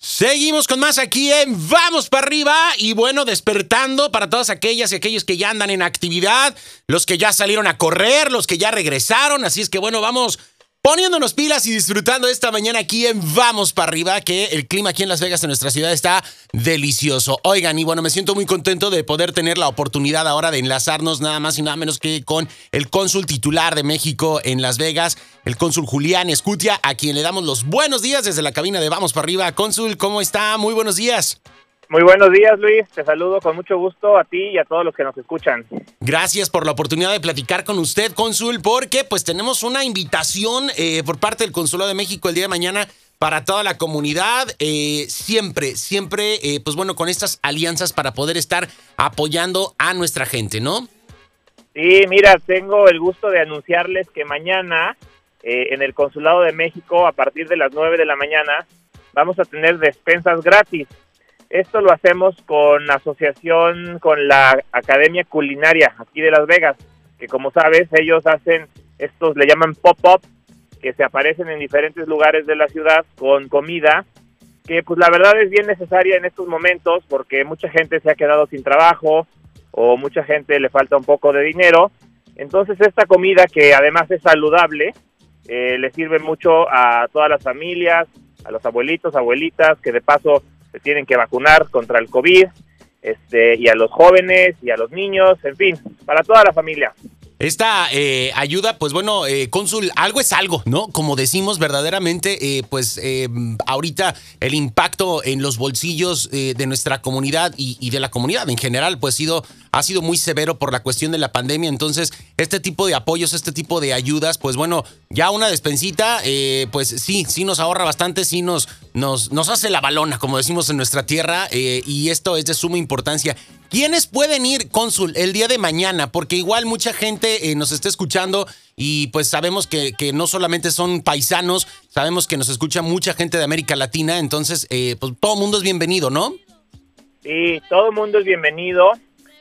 Seguimos con más aquí en Vamos para arriba y bueno, despertando para todas aquellas y aquellos que ya andan en actividad, los que ya salieron a correr, los que ya regresaron, así es que bueno, vamos poniéndonos pilas y disfrutando esta mañana aquí en Vamos para arriba, que el clima aquí en Las Vegas, en nuestra ciudad, está delicioso. Oigan, y bueno, me siento muy contento de poder tener la oportunidad ahora de enlazarnos nada más y nada menos que con el cónsul titular de México en Las Vegas, el cónsul Julián Escutia, a quien le damos los buenos días desde la cabina de Vamos para arriba. Cónsul, ¿cómo está? Muy buenos días. Muy buenos días, Luis. Te saludo con mucho gusto a ti y a todos los que nos escuchan. Gracias por la oportunidad de platicar con usted, cónsul, porque pues tenemos una invitación eh, por parte del Consulado de México el día de mañana para toda la comunidad. Eh, siempre, siempre, eh, pues bueno, con estas alianzas para poder estar apoyando a nuestra gente, ¿no? Sí, mira, tengo el gusto de anunciarles que mañana en el Consulado de México, a partir de las 9 de la mañana, vamos a tener despensas gratis. Esto lo hacemos con asociación con la Academia Culinaria aquí de Las Vegas, que como sabes ellos hacen estos, le llaman pop-up, que se aparecen en diferentes lugares de la ciudad con comida, que pues la verdad es bien necesaria en estos momentos porque mucha gente se ha quedado sin trabajo o mucha gente le falta un poco de dinero. Entonces esta comida que además es saludable, eh, le sirve mucho a todas las familias, a los abuelitos, abuelitas, que de paso tienen que vacunar contra el COVID, este, y a los jóvenes y a los niños, en fin, para toda la familia. Esta eh, ayuda, pues bueno, eh, cónsul, algo es algo, ¿no? Como decimos verdaderamente, eh, pues eh, ahorita el impacto en los bolsillos eh, de nuestra comunidad y, y, de la comunidad en general, pues sido, ha sido muy severo por la cuestión de la pandemia. Entonces, este tipo de apoyos, este tipo de ayudas, pues bueno, ya una despensita, eh, pues sí, sí nos ahorra bastante, sí nos, nos, nos hace la balona, como decimos en nuestra tierra, eh, y esto es de suma importancia. ¿Quiénes pueden ir, cónsul, el día de mañana? Porque igual mucha gente eh, nos está escuchando y pues sabemos que, que, no solamente son paisanos, sabemos que nos escucha mucha gente de América Latina, entonces eh, pues todo mundo es bienvenido, ¿no? Sí, todo mundo es bienvenido.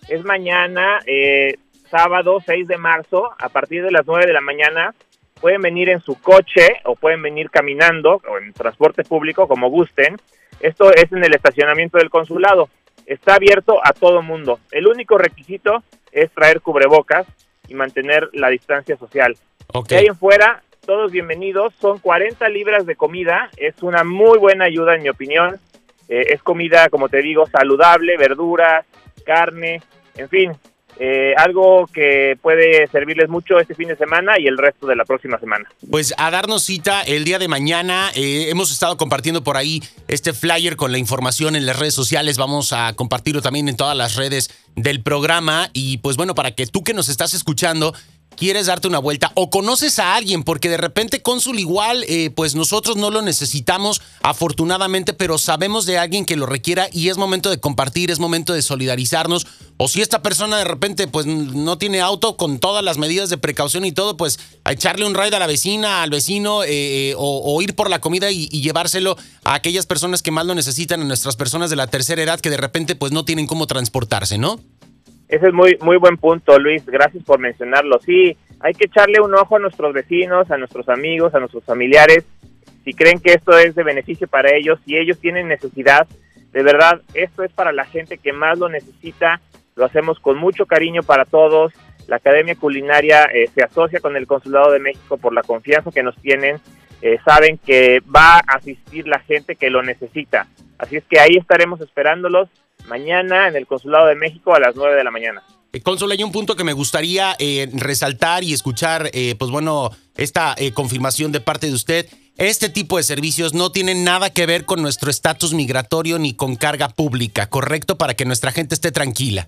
Es mañana, eh, sábado 6 de marzo, a partir de las 9 de la mañana. Pueden venir en su coche o pueden venir caminando o en transporte público, como gusten. Esto es en el estacionamiento del consulado está abierto a todo mundo. El único requisito es traer cubrebocas y mantener la distancia social. Ok. De ahí en fuera, todos bienvenidos. Son 40 libras de comida. Es una muy buena ayuda, en mi opinión. Eh, es comida, como te digo, saludable, verduras, carne, en fin, eh, algo que puede servirles mucho este fin de semana y el resto de la próxima semana. Pues a darnos cita el día de mañana. Eh, hemos estado compartiendo por ahí este flyer con la información en las redes sociales. Vamos a compartirlo también en todas las redes del programa. Y pues bueno, para que tú que nos estás escuchando quieres darte una vuelta o conoces a alguien, porque de repente cónsul igual, eh, pues nosotros no lo necesitamos afortunadamente, pero sabemos de alguien que lo requiera y es momento de compartir, es momento de solidarizarnos. O si esta persona de repente pues no tiene auto con todas las medidas de precaución y todo, pues a echarle un ride a la vecina, al vecino eh, o, o, ir por la comida y, y, llevárselo a aquellas personas que más lo necesitan, a nuestras personas de la tercera edad que de repente pues no tienen cómo transportarse, ¿no? Ese es muy, muy buen punto, Luis. Gracias por mencionarlo. Sí, hay que echarle un ojo a nuestros vecinos, a nuestros amigos, a nuestros familiares. Si creen que esto es de beneficio para ellos, si ellos tienen necesidad, de verdad, esto es para la gente que más lo necesita. Lo hacemos con mucho cariño para todos. La Academia Culinaria eh, se asocia con el Consulado de México por la confianza que nos tienen. Eh, saben que va a asistir la gente que lo necesita. Así es que ahí estaremos esperándolos mañana en el Consulado de México a las 9 de la mañana. Eh, Cónsul, hay un punto que me gustaría eh, resaltar y escuchar, eh, pues bueno, esta eh, confirmación de parte de usted. Este tipo de servicios no tienen nada que ver con nuestro estatus migratorio ni con carga pública, ¿correcto? Para que nuestra gente esté tranquila.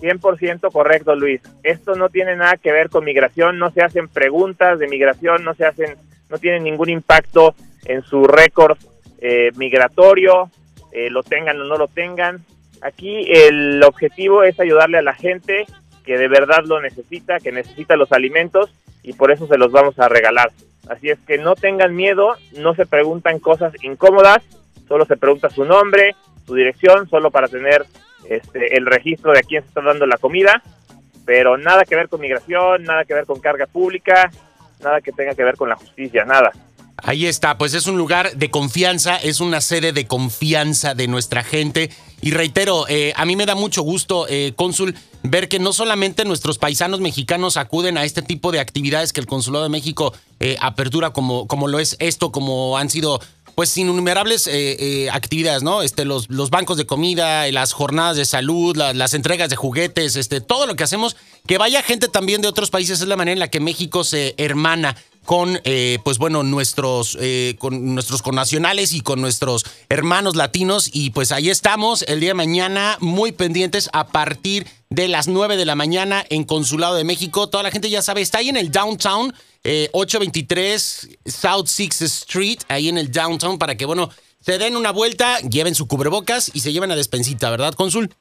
100% correcto, Luis. Esto no tiene nada que ver con migración, no se hacen preguntas de migración, no se hacen, no tienen ningún impacto en su récord eh, migratorio, eh, lo tengan o no lo tengan. Aquí el objetivo es ayudarle a la gente que de verdad lo necesita, que necesita los alimentos y por eso se los vamos a regalar. Así es que no tengan miedo, no se preguntan cosas incómodas, solo se pregunta su nombre, su dirección, solo para tener este, el registro de a quién se está dando la comida, pero nada que ver con migración, nada que ver con carga pública, nada que tenga que ver con la justicia, nada. Ahí está, pues es un lugar de confianza, es una sede de confianza de nuestra gente. Y reitero, eh, a mí me da mucho gusto, eh, cónsul, ver que no solamente nuestros paisanos mexicanos acuden a este tipo de actividades que el Consulado de México eh, apertura, como, como lo es esto, como han sido pues innumerables actividades, ¿no? Este, los, los, bancos de comida, las jornadas de salud, las entregas de juguetes, este, todo lo que hacemos, que vaya gente también de otros países es la manera en la que México se hermana con, eh, pues bueno, nuestros, eh, con nuestros connacionales y con nuestros hermanos latinos. Y pues ahí estamos el día de mañana, muy pendientes a partir de las 9 de la mañana en Consulado de México. Toda la gente ya sabe, está ahí en el downtown, 823 eh, South Sixth Street, ahí en el downtown, para que, bueno, se den una vuelta, lleven su cubrebocas y se lleven a despensita, ¿verdad, cónsul?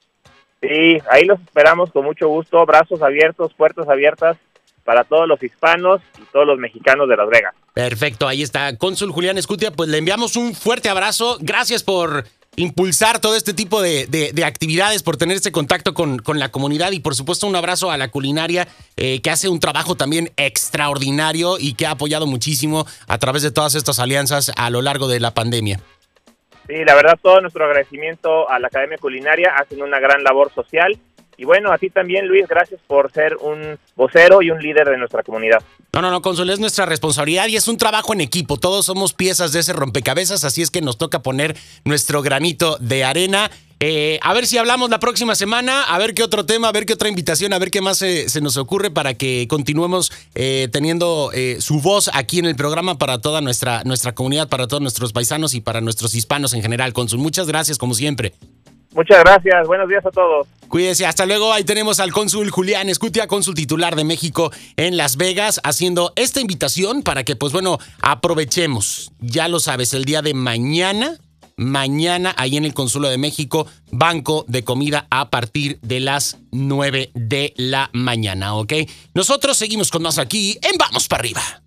Sí, ahí los esperamos con mucho gusto, brazos abiertos, puertas abiertas para todos los hispanos y todos los mexicanos de Las Vegas. Perfecto, ahí está. Cónsul Julián Escutia, pues le enviamos un fuerte abrazo. Gracias por impulsar todo este tipo de, actividades, por tener este contacto con, con, la comunidad y por supuesto un abrazo a la culinaria eh, que hace un trabajo también extraordinario y que ha apoyado muchísimo a través de todas estas alianzas a lo largo de la pandemia. Sí, la verdad todo nuestro agradecimiento a la Academia Culinaria, hacen una gran labor social y bueno, a ti también, Luis, gracias por ser un vocero y un líder de nuestra comunidad. No, no, no, Consul, es nuestra responsabilidad y es un trabajo en equipo. Todos somos piezas de ese rompecabezas, así es que nos toca poner nuestro granito de arena. Eh, a ver si hablamos la próxima semana, a ver qué otro tema, a ver qué otra invitación, a ver qué más se, nos ocurre para que continuemos eh, teniendo eh, su voz aquí en el programa para toda nuestra, nuestra comunidad, para todos nuestros paisanos y para nuestros hispanos en general. Consul, muchas gracias como siempre. Muchas gracias, buenos días a todos. Cuídese, hasta luego. Ahí tenemos al cónsul Julián Escutia, cónsul titular de México en Las Vegas, haciendo esta invitación para que, pues bueno, aprovechemos. Ya lo sabes, el día de mañana, mañana, ahí en el Consulado de México, banco de comida a partir de las 9 de la mañana, ¿ok? Nosotros seguimos con más aquí en Vamos para arriba.